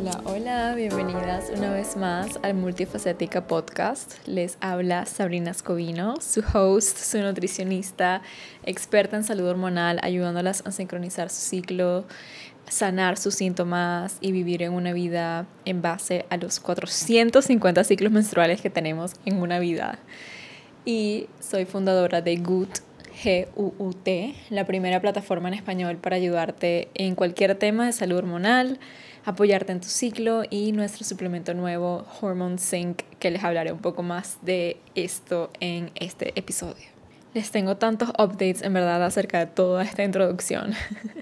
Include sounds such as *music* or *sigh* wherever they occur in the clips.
Hola, hola, bienvenidas una vez más al Multifacética Podcast. Les habla Sabrina Scovino, su host, su nutricionista, experta en salud hormonal, ayudándolas a sincronizar su ciclo, sanar sus síntomas y vivir en una vida en base a los 450 ciclos menstruales que tenemos en una vida. Y soy fundadora de Good G-U-U-T, la primera plataforma en español para ayudarte en cualquier tema de salud hormonal, apoyarte en tu ciclo y nuestro suplemento nuevo Hormone Sync, que les hablaré un poco más de esto en este episodio. Les tengo tantos updates en verdad acerca de toda esta introducción.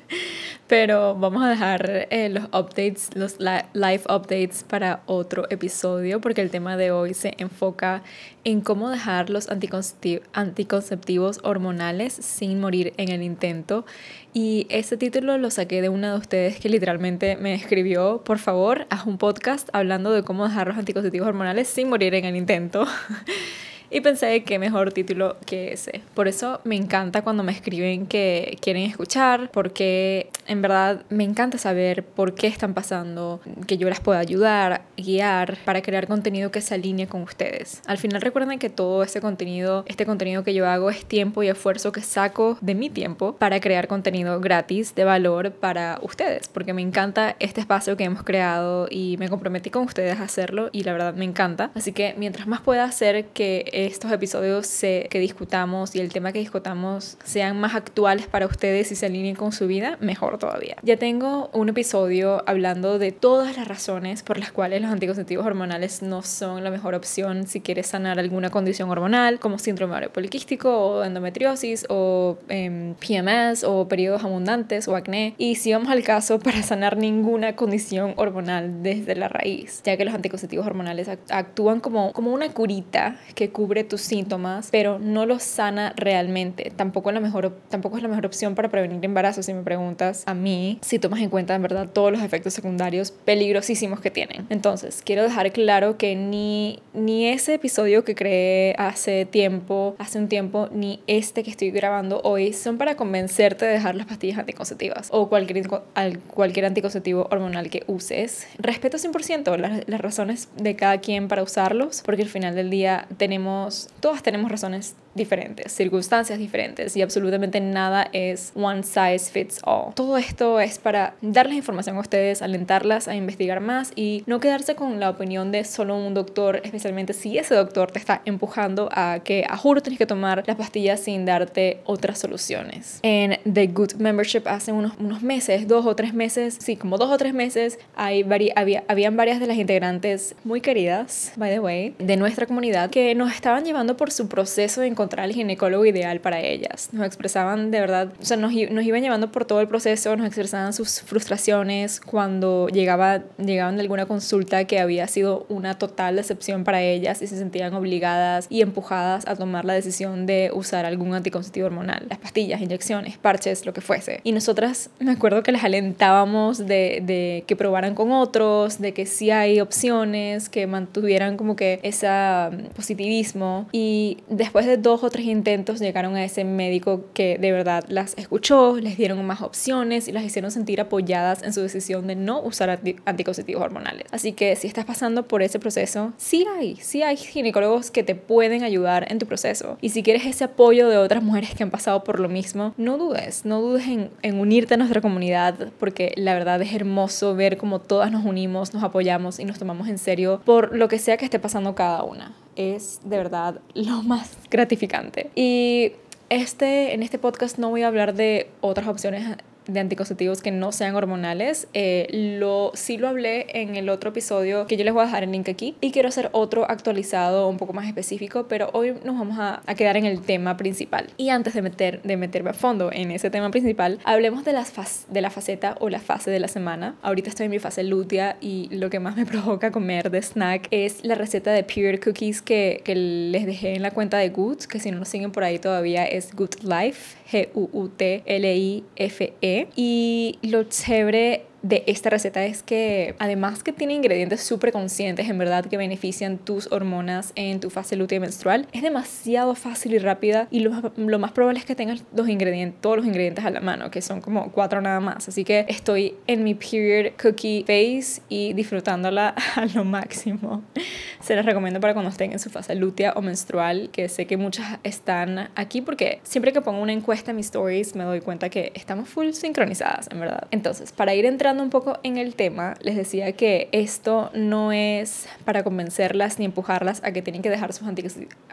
*laughs* Pero vamos a dejar eh, los updates, los live updates para otro episodio porque el tema de hoy se enfoca en cómo dejar los anticonceptivos hormonales sin morir en el intento. Y este título lo saqué de una de ustedes que literalmente me escribió, por favor, haz un podcast hablando de cómo dejar los anticonceptivos hormonales sin morir en el intento. *laughs* Y pensé que mejor título que ese. Por eso me encanta cuando me escriben que quieren escuchar, porque en verdad me encanta saber por qué están pasando, que yo las pueda ayudar, guiar, para crear contenido que se alinee con ustedes. Al final recuerden que todo ese contenido, este contenido que yo hago es tiempo y esfuerzo que saco de mi tiempo para crear contenido gratis de valor para ustedes, porque me encanta este espacio que hemos creado y me comprometí con ustedes a hacerlo y la verdad me encanta. Así que mientras más pueda hacer que estos episodios se, que discutamos y el tema que discutamos sean más actuales para ustedes y se alineen con su vida, mejor todavía. Ya tengo un episodio hablando de todas las razones por las cuales los anticonceptivos hormonales no son la mejor opción si quieres sanar alguna condición hormonal como síndrome ovario poliquístico o endometriosis o em, PMS o periodos abundantes o acné. Y si vamos al caso para sanar ninguna condición hormonal desde la raíz, ya que los anticonceptivos hormonales actúan como, como una curita que cubre tus síntomas, pero no los sana realmente. Tampoco, la mejor, tampoco es la mejor opción para prevenir embarazo, si me preguntas a mí, si tomas en cuenta en verdad todos los efectos secundarios peligrosísimos que tienen. Entonces, quiero dejar claro que ni, ni ese episodio que creé hace tiempo, hace un tiempo, ni este que estoy grabando hoy son para convencerte de dejar las pastillas anticonceptivas o cualquier, cualquier anticonceptivo hormonal que uses. Respeto 100% las, las razones de cada quien para usarlos, porque al final del día tenemos todas tenemos razones diferentes, circunstancias diferentes y absolutamente nada es one size fits all. Todo esto es para darles información a ustedes, alentarlas a investigar más y no quedarse con la opinión de solo un doctor, especialmente si ese doctor te está empujando a que a juro tienes que tomar las pastillas sin darte otras soluciones. En The Good Membership hace unos, unos meses, dos o tres meses, sí, como dos o tres meses, hay había, habían varias de las integrantes muy queridas, by the way, de nuestra comunidad que nos estaban llevando por su proceso de encontrar el ginecólogo ideal para ellas. Nos expresaban de verdad, o sea, nos, nos iban llevando por todo el proceso, nos expresaban sus frustraciones cuando llegaba, llegaban de alguna consulta que había sido una total decepción para ellas y se sentían obligadas y empujadas a tomar la decisión de usar algún anticonceptivo hormonal, las pastillas, inyecciones, parches, lo que fuese. Y nosotras me acuerdo que les alentábamos de, de que probaran con otros, de que sí hay opciones, que mantuvieran como que ese positivismo. Y después de dos o tres intentos llegaron a ese médico que de verdad las escuchó, les dieron más opciones y las hicieron sentir apoyadas en su decisión de no usar anticonceptivos hormonales. Así que si estás pasando por ese proceso, sí hay, sí hay ginecólogos que te pueden ayudar en tu proceso. Y si quieres ese apoyo de otras mujeres que han pasado por lo mismo, no dudes, no dudes en, en unirte a nuestra comunidad porque la verdad es hermoso ver cómo todas nos unimos, nos apoyamos y nos tomamos en serio por lo que sea que esté pasando cada una es de verdad *laughs* lo más gratificante. Y este, en este podcast no voy a hablar de otras opciones de anticonceptivos que no sean hormonales. Eh, lo, sí lo hablé en el otro episodio que yo les voy a dejar el link aquí y quiero hacer otro actualizado un poco más específico, pero hoy nos vamos a, a quedar en el tema principal. Y antes de, meter, de meterme a fondo en ese tema principal, hablemos de, las de la faceta o la fase de la semana. Ahorita estoy en mi fase lútea y lo que más me *laughs* provoca comer de snack es la receta de Pure Cookies que, que les dejé en la cuenta de Good, que si no nos siguen por ahí todavía es Good Life, G-U-U-T-L-I-F-E. Y lo chévere de esta receta es que además que tiene ingredientes súper conscientes en verdad que benefician tus hormonas en tu fase lútea menstrual, es demasiado fácil y rápida y lo, lo más probable es que tengas los ingredientes, todos los ingredientes a la mano, que son como cuatro nada más. Así que estoy en mi period cookie phase y disfrutándola *laughs* a lo máximo. Se las recomiendo para cuando estén en su fase lútea o menstrual, que sé que muchas están aquí porque siempre que pongo una encuesta en mis stories me doy cuenta que estamos full sincronizadas, en verdad. Entonces, para ir entrando un poco en el tema, les decía que esto no es para convencerlas ni empujarlas a que tienen que dejar sus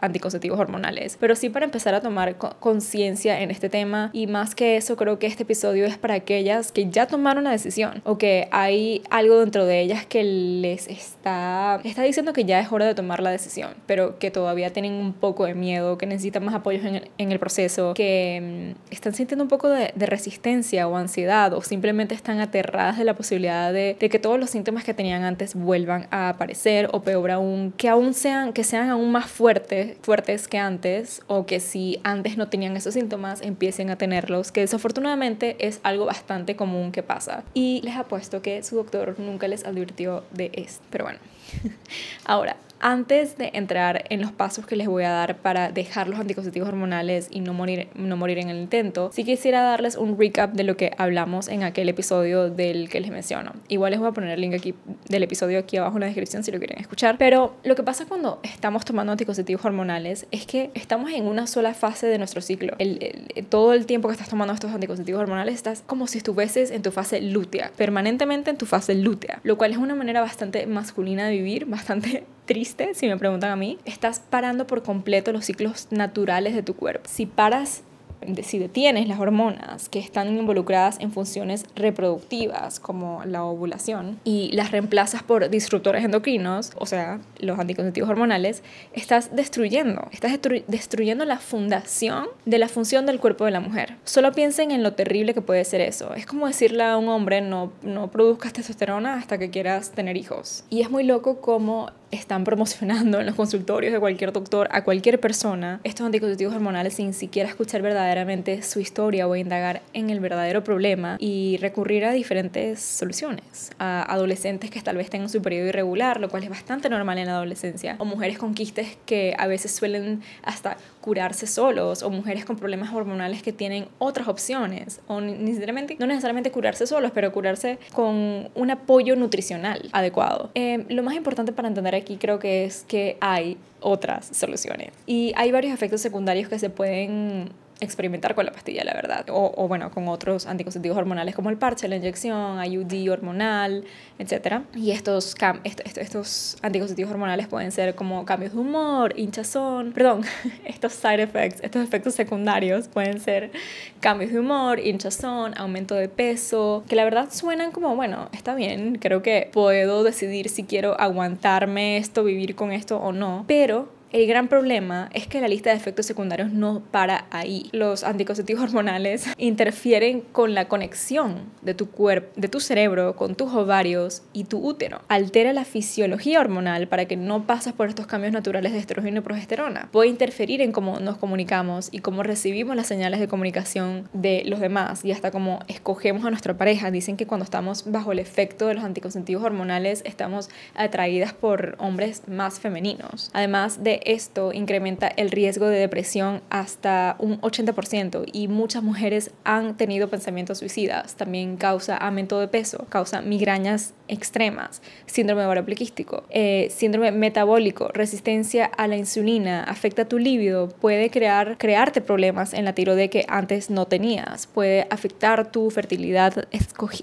anticonceptivos hormonales, pero sí para empezar a tomar conciencia en este tema. Y más que eso creo que este episodio es para aquellas que ya tomaron una decisión o que hay algo dentro de ellas que les está, está diciendo que ya es hora de tomar la decisión, pero que todavía tienen un poco de miedo, que necesitan más apoyo en el, en el proceso, que mm, están sintiendo un poco de, de, resistencia o ansiedad o simplemente están aterradas de la posibilidad de, que todos los síntomas que tenían antes vuelvan a aparecer o peor aún, que aún sean, que sean aún más fuertes, fuertes que antes o que si antes no tenían esos síntomas empiecen a tenerlos, que desafortunadamente es algo bastante común que pasa. Y les apuesto que su doctor nunca les advirtió de esto. Pero bueno, *laughs* ahora, antes de entrar en los pasos que les voy a dar para dejar los anticonceptivos hormonales y no morir, no morir en el intento, sí quisiera darles un recap de lo que hablamos en aquel episodio del que les menciono. Igual les voy a poner el link aquí del episodio aquí abajo en la descripción si lo quieren escuchar. Pero lo que pasa cuando estamos tomando anticonceptivos hormonales es que estamos en una sola fase de nuestro ciclo. El, todo el tiempo que estás tomando estos anticonceptivos hormonales estás como si estuvieses en tu fase lútea, permanentemente en tu fase lútea, lo cual es una manera bastante masculina de vivir, bastante *laughs* triste, si me preguntan a mí, estás parando por completo los ciclos naturales de tu cuerpo. Si paras si detienes las hormonas que están involucradas en funciones reproductivas como la ovulación y las reemplazas por disruptores endocrinos, o sea, los anticonceptivos hormonales, estás destruyendo, estás destruyendo la fundación de la función del cuerpo de la mujer. Solo piensen en lo terrible que puede ser eso. Es como decirle a un hombre no, no produzcas testosterona hasta que quieras tener hijos. Y es muy loco como están promocionando en los consultorios de cualquier doctor a cualquier persona estos anticonceptivos hormonales sin siquiera escuchar verdaderamente su historia o indagar en el verdadero problema y recurrir a diferentes soluciones. A adolescentes que tal vez tengan su periodo irregular, lo cual es bastante normal en la adolescencia, o mujeres con quistes que a veces suelen hasta curarse solos, o mujeres con problemas hormonales que tienen otras opciones, o necesariamente, no necesariamente curarse solos, pero curarse con un apoyo nutricional adecuado. Eh, lo más importante para entender aquí creo que es que hay otras soluciones. Y hay varios efectos secundarios que se pueden experimentar con la pastilla, la verdad. O, o, bueno, con otros anticonceptivos hormonales como el parche, la inyección, IUD hormonal, etc. Y estos, cam estos, estos anticonceptivos hormonales pueden ser como cambios de humor, hinchazón, perdón, *laughs* estos side effects, estos efectos secundarios pueden ser cambios de humor, hinchazón, aumento de peso, que la verdad suenan como, bueno, está bien, creo que puedo decidir si quiero aguantarme esto, vivir con esto o no, pero el gran problema es que la lista de efectos secundarios no para ahí. Los anticonceptivos hormonales *laughs* interfieren con la conexión de tu cuerpo, de tu cerebro con tus ovarios y tu útero. Altera la fisiología hormonal para que no pases por estos cambios naturales de estrógeno y progesterona. Puede interferir en cómo nos comunicamos y cómo recibimos las señales de comunicación de los demás y hasta cómo escogemos a nuestra pareja. Dicen que cuando estamos bajo el efecto de los anticonceptivos hormonales estamos atraídas por hombres más femeninos. Además de esto incrementa el riesgo de depresión hasta un 80% y muchas mujeres han tenido pensamientos suicidas. También causa aumento de peso, causa migrañas extremas, síndrome ovario poliquístico, eh, síndrome metabólico, resistencia a la insulina, afecta tu líbido, puede crear, crearte problemas en la tiroide que antes no tenías, puede afectar tu fertilidad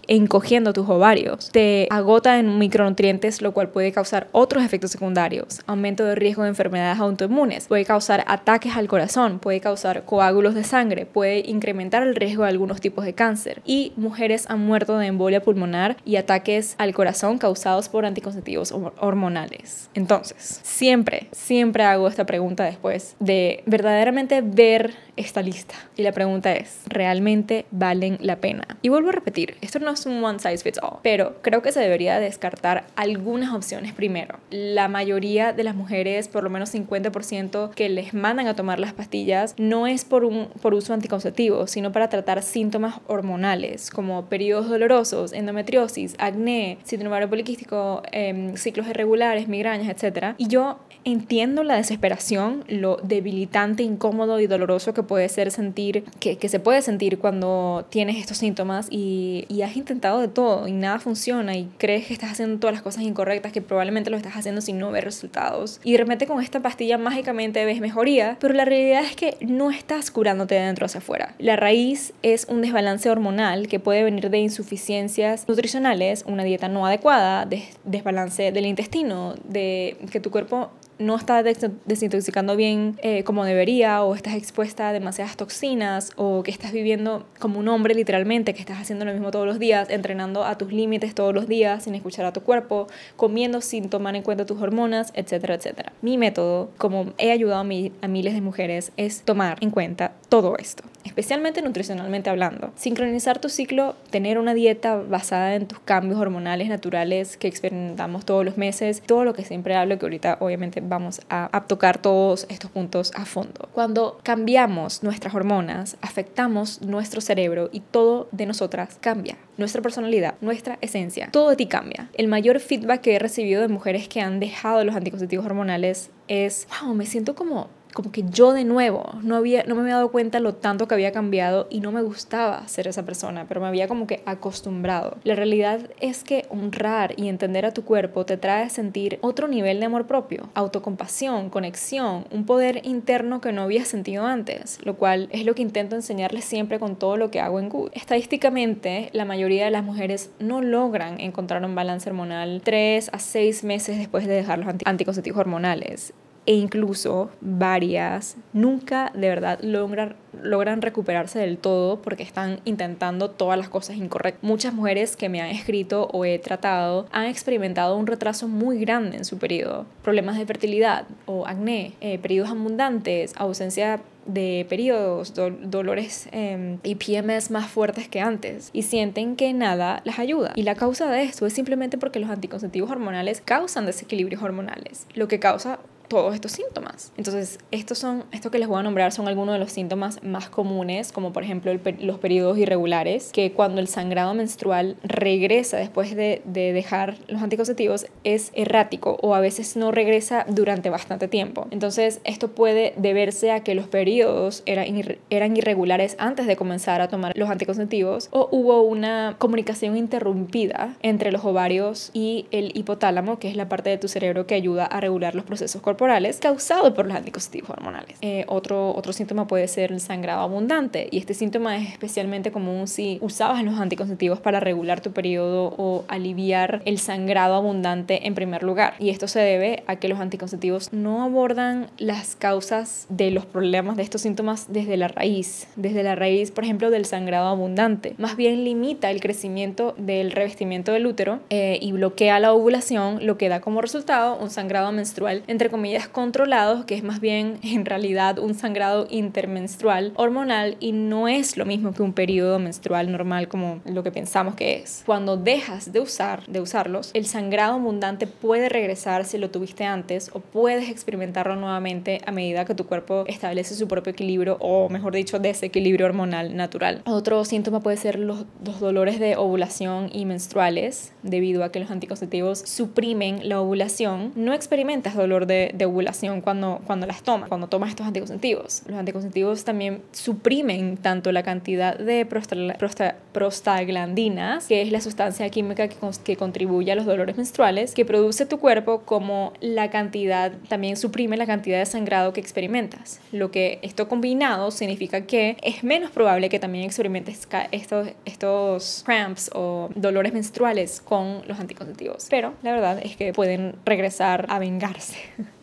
encogiendo tus ovarios, te agota en micronutrientes, lo cual puede causar otros efectos secundarios, aumento de riesgo de enfermedades autoinmunes, puede causar ataques al corazón, puede causar coágulos de sangre, puede incrementar el riesgo de algunos tipos de cáncer y mujeres han muerto de embolia pulmonar y ataques al corazón causados por anticonceptivos hormonales. Entonces, siempre, siempre hago esta pregunta después de verdaderamente ver esta lista. Y la pregunta es, ¿realmente valen la pena? Y vuelvo a repetir, esto no es un one size fits all, pero creo que se debería descartar algunas opciones primero. La mayoría de las mujeres, por lo menos 50% que les mandan a tomar las pastillas no es por, un, por uso anticonceptivo, sino para tratar síntomas hormonales como periodos dolorosos, endometriosis, acné, síndrome poliquístico, em, ciclos irregulares, migrañas, etc. Y yo entiendo la desesperación, lo debilitante, incómodo y doloroso que puede ser sentir, que, que se puede sentir cuando tienes estos síntomas y, y has intentado de todo y nada funciona y crees que estás haciendo todas las cosas incorrectas, que probablemente lo estás haciendo sin no ver resultados. Y de repente con esta pastilla mágicamente ves mejoría, pero la realidad es que no estás curándote de dentro hacia afuera. La raíz es un desbalance hormonal que puede venir de insuficiencias nutricionales, una dieta no adecuada, desbalance del intestino, de que tu cuerpo no estás desintoxicando bien eh, como debería o estás expuesta a demasiadas toxinas o que estás viviendo como un hombre literalmente, que estás haciendo lo mismo todos los días, entrenando a tus límites todos los días sin escuchar a tu cuerpo, comiendo sin tomar en cuenta tus hormonas, etcétera, etcétera. Mi método, como he ayudado a, a miles de mujeres, es tomar en cuenta todo esto, especialmente nutricionalmente hablando. Sincronizar tu ciclo, tener una dieta basada en tus cambios hormonales naturales que experimentamos todos los meses, todo lo que siempre hablo, que ahorita obviamente vamos a, tocar todos estos puntos a fondo. Cuando cambiamos nuestras hormonas, afectamos nuestro cerebro y todo de nosotras cambia. Nuestra personalidad, nuestra esencia, todo de ti cambia. El mayor feedback que he recibido de mujeres que han dejado los anticonceptivos hormonales es, wow, me siento como como que yo de nuevo no, había, no me había dado cuenta lo tanto que había cambiado y no me gustaba ser esa persona, pero me había como que acostumbrado. La realidad es que honrar y entender a tu cuerpo te trae a sentir otro nivel de amor propio, autocompasión, conexión, un poder interno que no había sentido antes, lo cual es lo que intento enseñarles siempre con todo lo que hago en Good. Estadísticamente, la mayoría de las mujeres no logran encontrar un balance hormonal 3 a 6 meses después de dejar los anticonceptivos hormonales e incluso varias nunca de verdad logran, logran recuperarse del todo porque están intentando todas las cosas incorrectas. Muchas mujeres que me han escrito o he tratado han experimentado un retraso muy grande en su periodo, problemas de fertilidad o acné, eh, periodos abundantes, ausencia de periodos, dolores em, y PMS más fuertes que antes y sienten que nada las ayuda. Y la causa de esto es simplemente porque los anticonceptivos hormonales causan desequilibrios hormonales, lo que causa todos estos síntomas. Entonces, estos son, esto que les voy a nombrar son algunos de los síntomas más comunes, como por ejemplo los periodos irregulares, que cuando el sangrado menstrual regresa después de, de, dejar los anticonceptivos es errático o a veces no regresa durante bastante tiempo. Entonces, esto puede deberse a que los periodos eran, eran irregulares antes de comenzar a tomar los anticonceptivos o hubo una comunicación interrumpida entre los ovarios y el hipotálamo, que es la parte de tu cerebro que ayuda a regular los procesos corporales causado por los anticonceptivos hormonales. Eh, otro, otro síntoma puede ser el sangrado abundante y este síntoma es especialmente común si usabas los anticonceptivos para regular tu periodo o aliviar el sangrado abundante en primer lugar. Y esto se debe a que los anticonceptivos no abordan las causas de los problemas de estos síntomas desde la raíz, desde la raíz, por ejemplo, del sangrado abundante. Más bien limita el crecimiento del revestimiento del útero eh, y bloquea la ovulación, lo que da como resultado un sangrado menstrual entre comillas, controlados, que es más bien en realidad un sangrado intermenstrual hormonal y no es lo mismo que un periodo menstrual normal como lo que pensamos que es. Cuando dejas de, usar, de usarlos, el sangrado abundante puede regresar si lo tuviste antes o puedes experimentarlo nuevamente a medida que tu cuerpo establece su propio equilibrio o, mejor dicho, desequilibrio hormonal natural. Otro síntoma puede ser los, los dolores de ovulación y menstruales, debido a que los anticonceptivos suprimen la ovulación. No experimentas dolor de, de ovulación cuando, cuando las tomas, cuando tomas estos anticonceptivos. Los anticonceptivos también suprimen tanto la cantidad de prostaglandinas, que es la sustancia química que, que contribuye a los dolores menstruales, que produce tu cuerpo, como la cantidad, también suprime la cantidad de sangrado que experimentas. Lo que esto combinado significa que es menos probable que también experimentes estos, estos cramps o dolores menstruales con los anticonceptivos. Pero la verdad es que pueden regresar a vengarse. *laughs*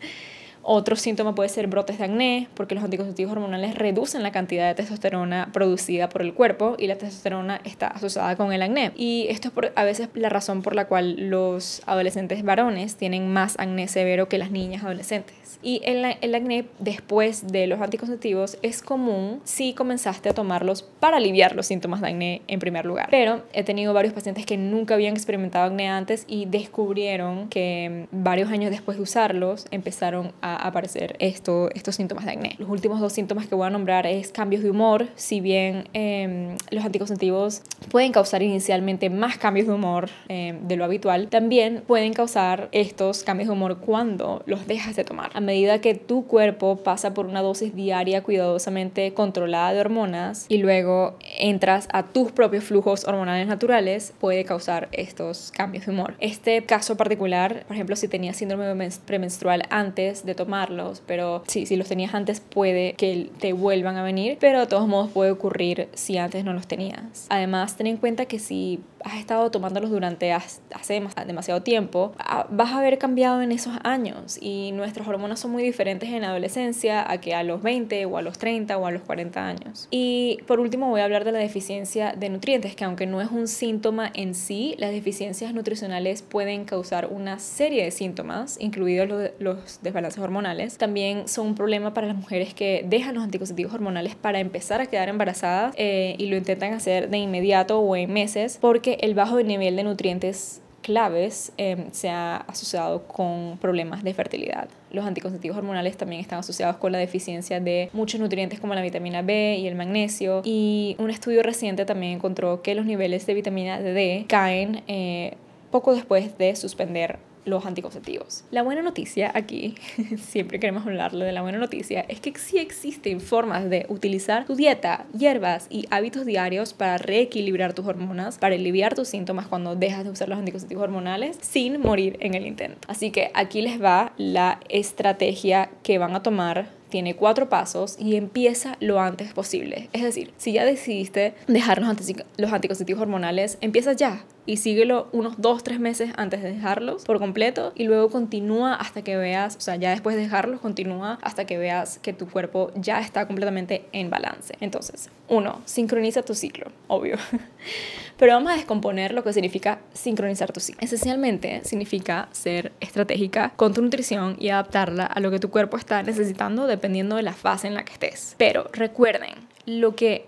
Otro síntoma puede ser brotes de acné, porque los anticonceptivos hormonales reducen la cantidad de testosterona producida por el cuerpo y la testosterona está asociada con el acné. Y esto es a veces la razón por la cual los adolescentes varones tienen más acné severo que las niñas adolescentes. Y el, el acné después de los anticonceptivos es común si comenzaste a tomarlos para aliviar los síntomas de acné en primer lugar. Pero he tenido varios pacientes que nunca habían experimentado acné antes y descubrieron que varios años después de usarlos empezaron a aparecer esto, estos síntomas de acné. Los últimos dos síntomas que voy a nombrar es cambios de humor, si bien em, los anticonceptivos pueden causar inicialmente más cambios de humor em, de lo habitual, también pueden causar estos cambios de humor cuando los dejas de tomar. A medida que tu cuerpo pasa por una dosis diaria cuidadosamente controlada de hormonas y luego entras a tus propios flujos hormonales naturales, puede causar estos cambios de humor. Este caso particular, por ejemplo, si tenías síndrome premenstrual antes de tomarlos, pero sí, si los tenías antes puede que te vuelvan a venir, pero de todos modos puede ocurrir si antes no los tenías. Además, ten en cuenta que si has estado tomándolos durante hace demasiado tiempo, ah, vas a haber cambiado en esos años y nuestras hormonas son muy diferentes en la adolescencia a que a los 20 o a los 30 o a los 40 años. Y por último voy a hablar de la deficiencia de nutrientes, que aunque no es un síntoma en sí, las deficiencias nutricionales pueden causar una serie de síntomas, incluidos los, desbalances hormonales. También son un problema para las mujeres que dejan los anticonceptivos hormonales para empezar a quedar embarazadas eh, y lo intentan hacer de inmediato o en meses porque el bajo nivel de nutrientes claves em, se ha asociado con problemas de fertilidad. Los anticonceptivos hormonales también están asociados con la deficiencia de muchos nutrientes como la vitamina B y el magnesio. Y un estudio reciente también encontró que los niveles de vitamina D caen eh, poco después de suspender los anticonceptivos. La buena noticia aquí, *laughs* siempre queremos hablarle de la buena noticia, es que sí existen formas de utilizar tu dieta, hierbas y hábitos diarios para reequilibrar tus hormonas, para aliviar tus síntomas cuando dejas de usar los anticonceptivos hormonales sin morir en el intento. Así que aquí les va la estrategia que van a tomar tiene cuatro pasos y empieza lo antes posible. Es decir, si ya decidiste dejar los, anticonceptivos hormonales, empieza ya y síguelo unos dos, tres meses antes de dejarlos por completo y luego continúa hasta que veas, o sea, ya después de dejarlos, continúa hasta que veas que tu cuerpo ya está completamente en balance. Entonces, uno, sincroniza tu ciclo, obvio. *laughs* Pero vamos a descomponer lo que significa sincronizar tu ciclo. Esencialmente significa ser estratégica con tu nutrición y adaptarla a lo que tu cuerpo está necesitando dependiendo de la fase en la que estés. Pero recuerden, lo que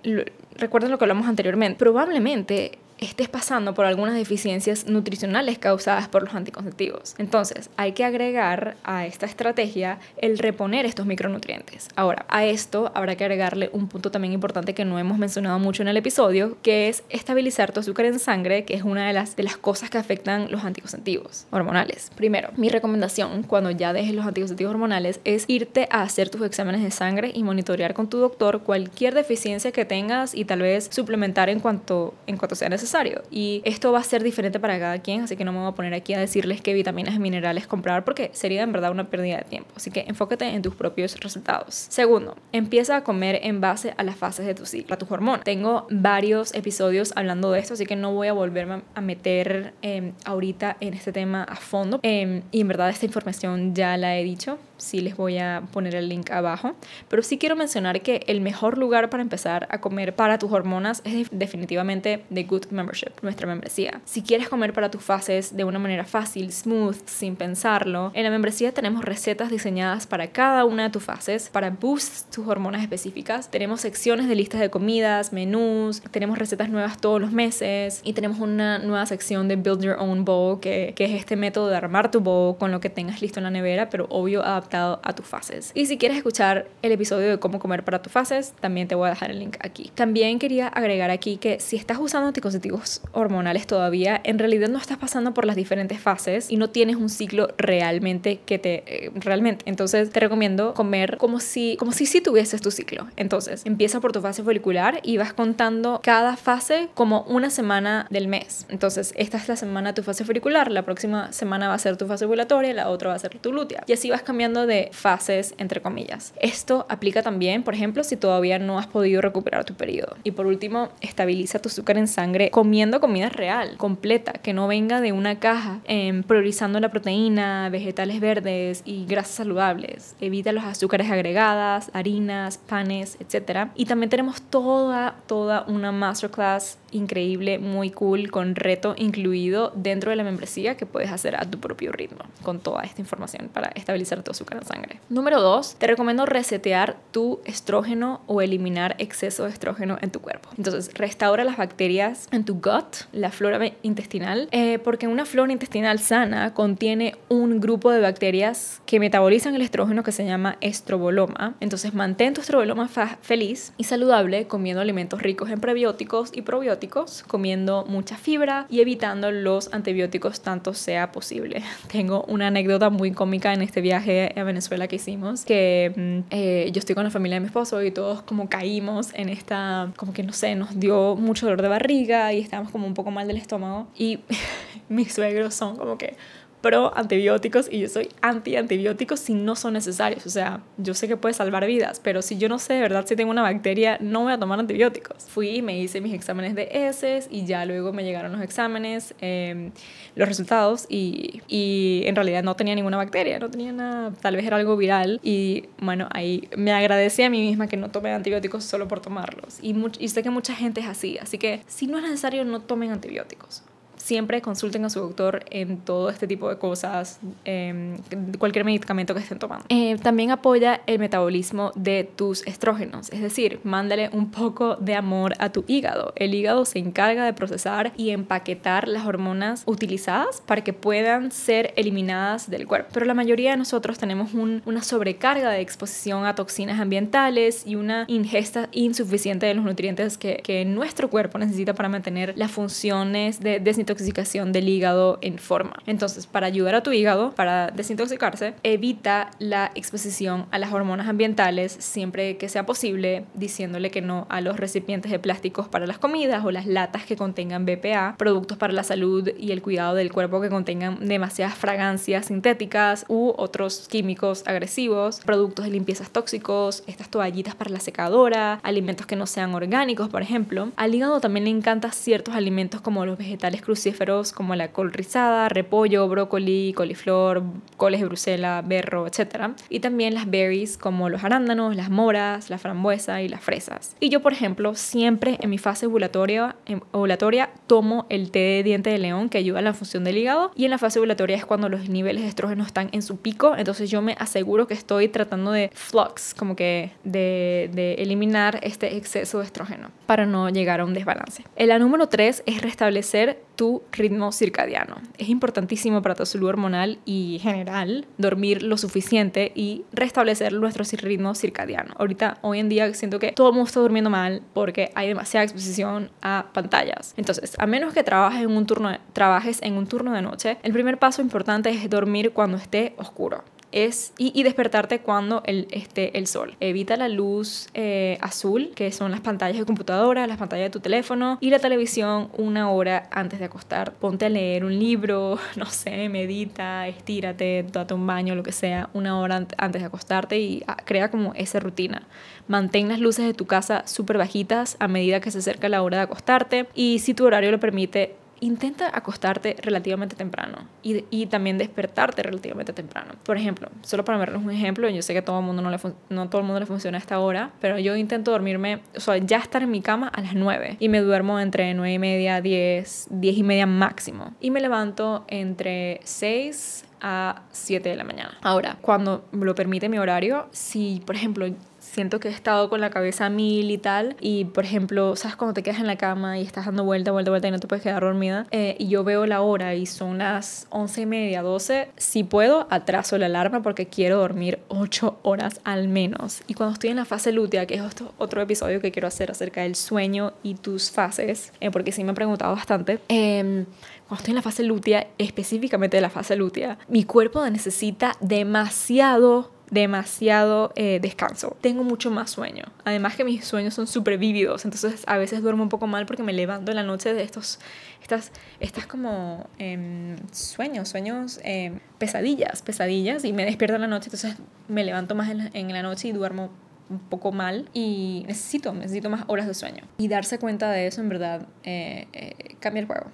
recuerden lo que hablamos anteriormente, probablemente estés pasando por algunas deficiencias nutricionales causadas por los anticonceptivos. Entonces, hay que agregar a esta estrategia el reponer estos micronutrientes. Ahora, a esto habrá que agregarle un punto también importante que no hemos mencionado mucho en el episodio, que es estabilizar tu azúcar en sangre, que es una de las, de las cosas que afectan los anticonceptivos hormonales. Primero, mi recomendación cuando ya dejes los anticonceptivos hormonales es irte a hacer tus exámenes de sangre y monitorear con tu doctor cualquier deficiencia que tengas y tal vez suplementar en cuanto, en cuanto sea necesario y esto va a ser diferente para cada quien, así que no me voy a poner aquí a decirles qué vitaminas y minerales comprar porque sería en verdad una pérdida de tiempo. Así que enfócate en tus propios resultados. Segundo, empieza a comer en base a las fases de tu ciclo, a tus hormonas. Tengo varios episodios hablando de esto, así que no voy a volverme a meter em, ahorita en este tema a fondo. Em, y en verdad esta información ya la he dicho, sí les voy a poner el link abajo. Pero sí quiero mencionar que el mejor lugar para empezar a comer para tus hormonas es definitivamente The Good Membership, nuestra membresía. Si quieres comer para tus fases de una manera fácil, smooth, sin pensarlo, en la membresía tenemos recetas diseñadas para cada una de tus fases, para boost tus hormonas específicas. Tenemos secciones de listas de comidas, menús, tenemos recetas nuevas todos los meses y tenemos una nueva sección de Build Your Own Bowl, que, que es este método de armar tu bowl con lo que tengas listo en la nevera, pero obvio a tus fases. Y si quieres escuchar el episodio de cómo comer para tus fases, también te voy a dejar el link aquí. También quería agregar aquí que si estás usando anticonceptivos hormonales todavía, en realidad no estás pasando por las diferentes fases y no tienes un ciclo realmente que te eh, realmente. Entonces, te recomiendo comer como si como si sí tuvieses tu ciclo. Entonces, empieza por tu fase folicular y vas contando cada fase como una semana del mes. Entonces, esta es la semana tu fase folicular, la próxima semana va a ser tu fase ovulatoria, la otra va a ser tu lútea. Y así vas cambiando de fases, entre comillas. Esto aplica también, por ejemplo, si todavía no has podido recuperar tu periodo. Y por último, estabiliza tu azúcar en sangre comiendo comida real, completa, que no venga de una caja, em, priorizando la proteína, vegetales verdes y grasas saludables. Evita los azúcares agregadas, harinas, panes, etc. Y también tenemos toda, toda una masterclass increíble, muy cool, con reto incluido dentro de la membresía que puedes hacer a tu propio ritmo, con toda esta información para estabilizar tu azúcar azúcar en sangre. Número dos, te recomiendo resetear tu estrógeno o eliminar exceso de estrógeno en tu cuerpo. Entonces, restaura las bacterias en tu gut, la flora intestinal, eh, porque una flora intestinal sana contiene un grupo de bacterias que metabolizan el estrógeno que se llama estroboloma. Entonces, mantén tu estroboloma feliz y saludable comiendo alimentos ricos en prebióticos y probióticos, comiendo mucha fibra y evitando los antibióticos tanto sea posible. *laughs* Tengo una anécdota muy cómica en este viaje a Venezuela que hicimos, que mm, eh, yo estoy con la familia de mi esposo y todos como caímos en esta, como que no sé, nos dio mucho dolor de barriga y estábamos como un poco mal del estómago. Y *laughs* mis suegros son como que pro antibióticos y yo soy anti antibióticos si no son necesarios. O sea, yo sé que puede salvar vidas, pero si yo no sé de verdad si tengo una bacteria, no voy a tomar antibióticos. Fui, me hice mis exámenes de heces y ya luego me llegaron los exámenes, em, los resultados y, y en realidad no tenía ninguna bacteria, no tenía nada, tal vez era algo viral y bueno, ahí me agradecí a mí misma que no tome antibióticos solo por tomarlos. Y, y sé que mucha gente es así, así que si no es necesario, no tomen antibióticos siempre consulten a su doctor en todo este tipo de cosas, eh, cualquier medicamento que estén tomando. Eh, también apoya el metabolismo de tus estrógenos, es decir, mándale un poco de amor a tu hígado. El hígado se encarga de procesar y empaquetar las hormonas utilizadas para que puedan ser eliminadas del cuerpo. Pero la mayoría de nosotros tenemos una sobrecarga de exposición a toxinas ambientales y una ingesta insuficiente de los nutrientes que, que nuestro cuerpo necesita para mantener las funciones de desintoxicación desintoxicación del hígado en forma. Entonces, para ayudar a tu hígado, para desintoxicarse, evita la exposición a las hormonas ambientales siempre que sea posible, diciéndole que no a los recipientes de plásticos para las comidas o las latas que contengan BPA, productos para la salud y el cuidado del cuerpo que contengan demasiadas fragancias sintéticas u otros químicos agresivos, productos de limpiezas tóxicos, estas toallitas para la secadora, alimentos que no sean orgánicos, por ejemplo. Al hígado también le encantan ciertos alimentos como los vegetales cruciales como la col rizada, repollo, brócoli, coliflor, coles de Bruselas, berro, etc. Y también las berries como los arándanos, las moras, la frambuesa y las fresas. Y yo, por ejemplo, siempre en mi fase ovulatoria, ovulatoria tomo el té de diente de león que ayuda a la función del hígado y en la fase ovulatoria es cuando los niveles de estrógeno están en su pico, entonces yo me aseguro que estoy tratando de flux, como que de, de eliminar este exceso de estrógeno para no llegar a un desbalance. La número 3 es restablecer tu ritmo circadiano. Es importantísimo para tu salud hormonal y general dormir lo suficiente y restablecer nuestro ritmo circadiano. Ahorita, hoy en día, siento que todo el mundo está durmiendo mal porque hay demasiada exposición a pantallas. Entonces, a menos que trabajes en un turno, trabajes en un turno de noche, el primer paso importante es dormir cuando esté oscuro es, y, despertarte cuando el, esté el sol. Evita la luz eh, azul, que son las pantallas de computadora, las pantallas de tu teléfono y la televisión una hora antes de acostar. Ponte a leer un libro, *laughs* no sé, medita, estírate, date un baño, lo que sea, una hora antes de acostarte y ah, crea como esa rutina. Mantén las luces de tu casa súper bajitas a medida que se acerca la hora de acostarte y si tu horario lo permite, intenta acostarte relativamente temprano y, también despertarte relativamente temprano. Por ejemplo, solo para verles un ejemplo, yo sé que todo el mundo no, le no todo el mundo le funciona a esta hora, pero yo intento dormirme, o sea, ya estar en mi cama a las 9 y me duermo entre 9 y media, 10, 10 y media máximo y me levanto entre 6 a 7 de la mañana. Ahora, cuando me lo permite mi horario, si por ejemplo siento que he estado con la cabeza mil y tal. Y por ejemplo, ¿sabes cuando te quedas en la cama y estás dando vuelta, vuelta, vuelta y no te puedes quedar dormida? Eh, y yo veo la hora y son las once y media, 12. Si puedo, atraso la alarma porque quiero dormir 8 horas al menos. Y cuando estoy en la fase lútea, que es otro episodio que quiero hacer acerca del sueño y tus fases, eh, porque sí me han preguntado bastante. Eh, cuando estoy en la fase lútea, específicamente de la fase lútea, mi cuerpo necesita demasiado demasiado eh, descanso. Tengo mucho más sueño. Además que mis sueños son súper vívidos, entonces a veces duermo un poco mal porque me levanto en la noche de estos, estas, estas como em, sueños, sueños, em, pesadillas, pesadillas y me despierto en la noche, entonces me levanto más en la, en la noche y duermo un poco mal y necesito, necesito más horas de sueño. Y darse cuenta de eso en verdad eh, eh, cambia el juego.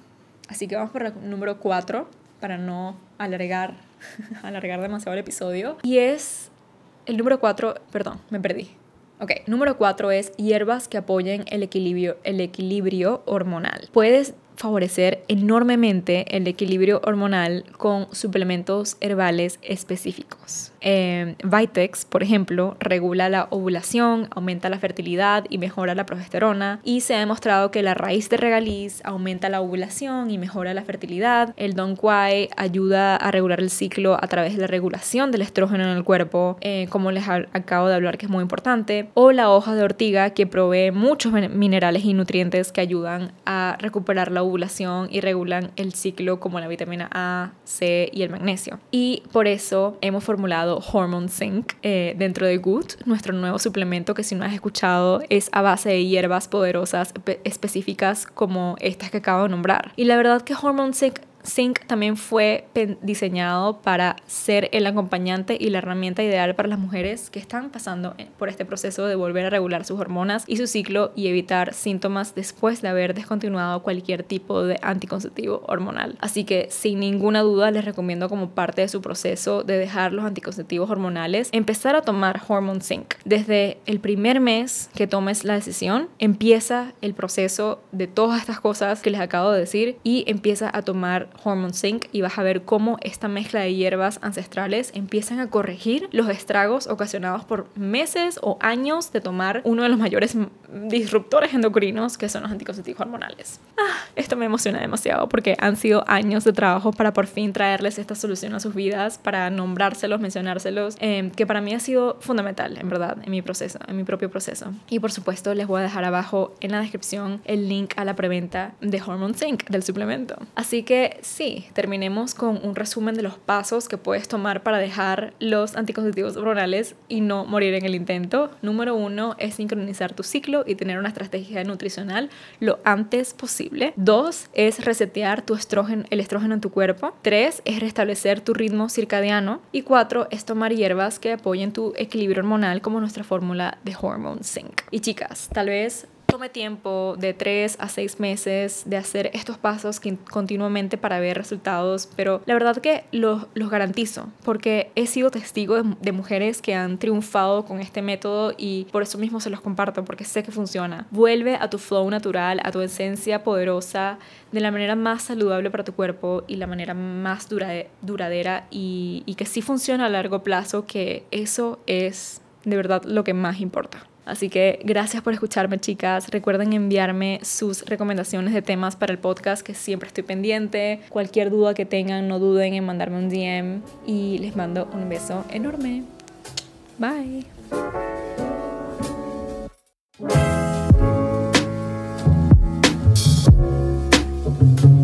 Así que vamos por el número 4 para no alargar, *laughs* alargar demasiado el episodio. Y es el número 4, perdón, me perdí. Ok, número 4 es hierbas que apoyen el equilibrio, el equilibrio hormonal. Puedes favorecer enormemente el equilibrio hormonal con suplementos herbales específicos. Eh, Vitex, por ejemplo, regula la ovulación, aumenta la fertilidad y mejora la progesterona. Y se ha demostrado que la raíz de regaliz aumenta la ovulación y mejora la fertilidad. El Don Quai ayuda a regular el ciclo a través de la regulación del estrógeno en el cuerpo, eh, como les acabo de hablar que es muy importante. O la hoja de ortiga que provee muchos minerales y nutrientes que ayudan a recuperar la ovulación y regulan el ciclo como la vitamina A, C y el magnesio. Y por eso hemos formulado Hormone Zinc eh, dentro de Good, nuestro nuevo suplemento que si no has escuchado es a base de hierbas poderosas específicas como estas que acabo de nombrar. Y la verdad que Hormone Zinc Sync también fue diseñado para ser el acompañante y la herramienta ideal para las mujeres que están pasando eh, por este proceso de volver a regular sus hormonas y su ciclo y evitar síntomas después de haber descontinuado cualquier tipo de anticonceptivo hormonal. Así que sin ninguna duda les recomiendo como parte de su proceso de dejar los anticonceptivos hormonales empezar a tomar Hormone Sync. Desde el primer mes que tomes la decisión, empieza el proceso de todas estas cosas que les acabo de decir y empieza a tomar Hormone Sync y vas a ver cómo esta mezcla de hierbas ancestrales empiezan a corregir los estragos ocasionados por meses o años de tomar uno de los mayores disruptores endocrinos que son los anticonceptivos hormonales. Ah, esto me emociona demasiado porque han sido años de trabajo para por fin traerles esta solución a sus vidas, para nombrárselos, mencionárselos, em, que para mí ha sido fundamental, en verdad, en mi proceso, en mi propio proceso. Y por supuesto les voy a dejar abajo en la descripción el link a la preventa de Hormone Sync del suplemento. Así que sí, terminemos con un resumen de los pasos que puedes tomar para dejar los anticonceptivos hormonales y no morir en el intento. Número uno es sincronizar tu ciclo y tener una estrategia nutricional lo antes posible. Dos es resetear tu estrógeno, el estrógeno en tu cuerpo. Tres es restablecer tu ritmo circadiano. Y cuatro es tomar hierbas que apoyen tu equilibrio hormonal como nuestra fórmula de Hormone Sync. Y chicas, tal vez tome tiempo de tres a seis meses de hacer estos pasos continuamente para ver resultados, pero la verdad que los, los garantizo, porque he sido testigo de, de, mujeres que han triunfado con este método y por eso mismo se los comparto, porque sé que funciona. Vuelve a tu flow natural, a tu esencia poderosa, de la manera más saludable para tu cuerpo y la manera más duradera y, y que sí funciona a largo plazo, que eso es de verdad lo que más importa. Así que gracias por escucharme, chicas. Recuerden enviarme sus recomendaciones de temas para el podcast, que siempre estoy pendiente. Cualquier duda que tengan, no duden en mandarme un DM. Y les mando un beso enorme. Bye.